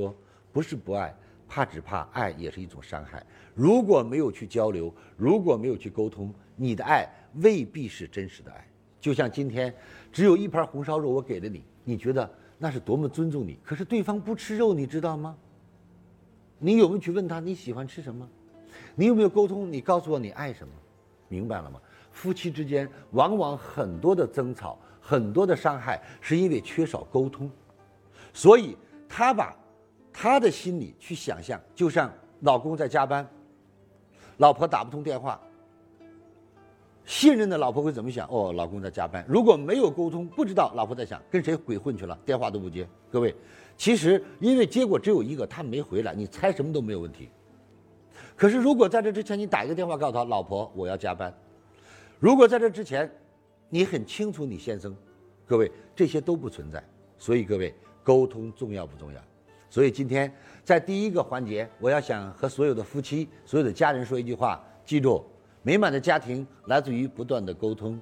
说不是不爱，怕只怕爱也是一种伤害。如果没有去交流，如果没有去沟通，你的爱未必是真实的爱。就像今天只有一盘红烧肉，我给了你，你觉得那是多么尊重你？可是对方不吃肉，你知道吗？你有没有去问他你喜欢吃什么？你有没有沟通？你告诉我你爱什么？明白了吗？夫妻之间往往很多的争吵，很多的伤害，是因为缺少沟通。所以他把他的心里去想象，就像老公在加班，老婆打不通电话。信任的老婆会怎么想？哦，老公在加班。如果没有沟通，不知道老婆在想跟谁鬼混去了，电话都不接。各位，其实因为结果只有一个，他没回来，你猜什么都没有问题。可是如果在这之前你打一个电话告诉他，老婆我要加班。如果在这之前，你很清楚你先生，各位这些都不存在。所以各位沟通重要不重要？所以今天在第一个环节，我要想和所有的夫妻、所有的家人说一句话，记住。美满的家庭来自于不断的沟通，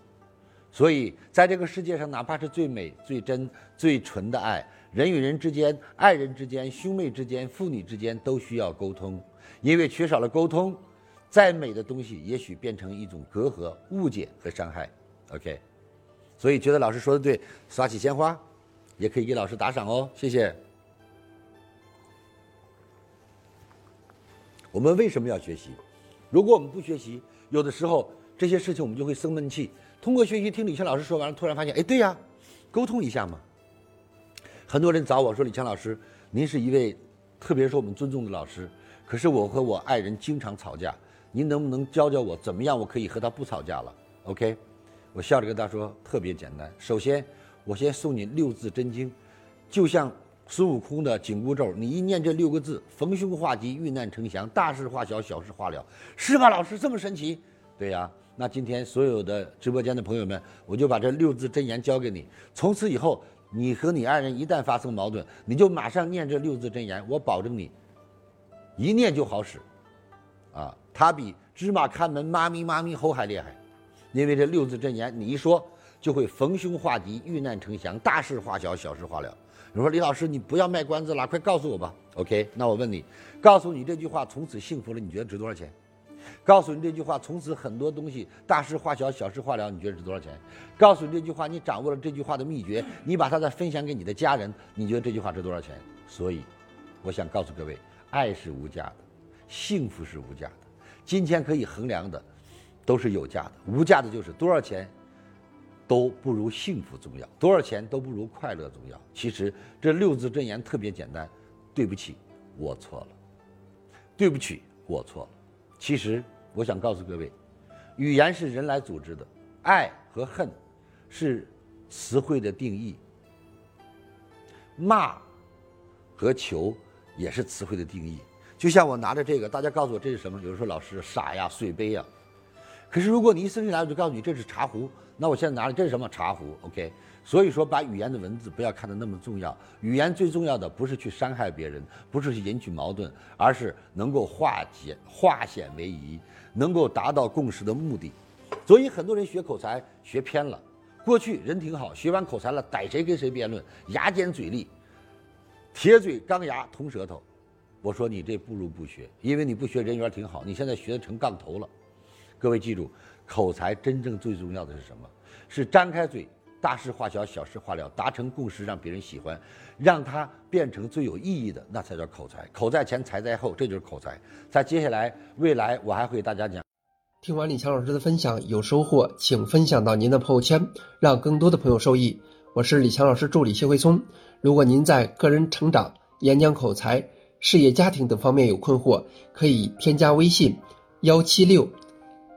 所以在这个世界上，哪怕是最美、最真、最纯的爱，人与人之间、爱人之间、兄妹之间、父女之间都需要沟通，因为缺少了沟通，再美的东西也许变成一种隔阂、误解和伤害。OK，所以觉得老师说的对，刷起鲜花，也可以给老师打赏哦，谢谢。我们为什么要学习？如果我们不学习，有的时候这些事情我们就会生闷气。通过学习听李强老师说完了，突然发现，哎，对呀，沟通一下嘛。很多人找我说：“李强老师，您是一位，特别受我们尊重的老师。可是我和我爱人经常吵架，您能不能教教我，怎么样我可以和他不吵架了？”OK，我笑着跟他说：“特别简单。首先，我先送你六字真经，就像孙悟空的紧箍咒，你一念这六个字，逢凶化吉，遇难成祥，大事化小，小事化了，是吧？老师这么神奇？”对呀，那今天所有的直播间的朋友们，我就把这六字真言教给你。从此以后，你和你爱人一旦发生矛盾，你就马上念这六字真言，我保证你一念就好使。啊，它比芝麻开门妈咪妈咪吼还厉害，因为这六字真言你一说，就会逢凶化吉，遇难成祥，大事化小，小事化了。你说李老师，你不要卖关子了，快告诉我吧。OK，那我问你，告诉你这句话从此幸福了，你觉得值多少钱？告诉你这句话，从此很多东西大事化小，小事化了，你觉得值多少钱？告诉你这句话，你掌握了这句话的秘诀，你把它再分享给你的家人，你觉得这句话值多少钱？所以，我想告诉各位，爱是无价的，幸福是无价的，金钱可以衡量的，都是有价的，无价的就是多少钱都不如幸福重要，多少钱都不如快乐重要。其实这六字真言特别简单，对不起，我错了，对不起，我错了。其实，我想告诉各位，语言是人来组织的，爱和恨是词汇的定义，骂和求也是词汇的定义。就像我拿着这个，大家告诉我这是什么？有人说老师傻呀，水杯呀。可是如果你一生下来我就告诉你这是茶壶，那我现在拿的这是什么？茶壶。OK。所以说，把语言的文字不要看得那么重要。语言最重要的不是去伤害别人，不是去引起矛盾，而是能够化解、化险为夷，能够达到共识的目的。所以很多人学口才学偏了。过去人挺好，学完口才了，逮谁跟谁辩论，牙尖嘴利，铁嘴钢牙铜舌头。我说你这不如不学，因为你不学人缘挺好，你现在学的成杠头了。各位记住，口才真正最重要的是什么？是张开嘴。大事化小，小事化了，达成共识，让别人喜欢，让它变成最有意义的，那才叫口才。口在前，才在后，这就是口才。在接下来，未来我还会给大家讲。听完李强老师的分享，有收获，请分享到您的朋友圈，让更多的朋友受益。我是李强老师助理谢慧聪。如果您在个人成长、演讲口才、事业家庭等方面有困惑，可以添加微信幺七六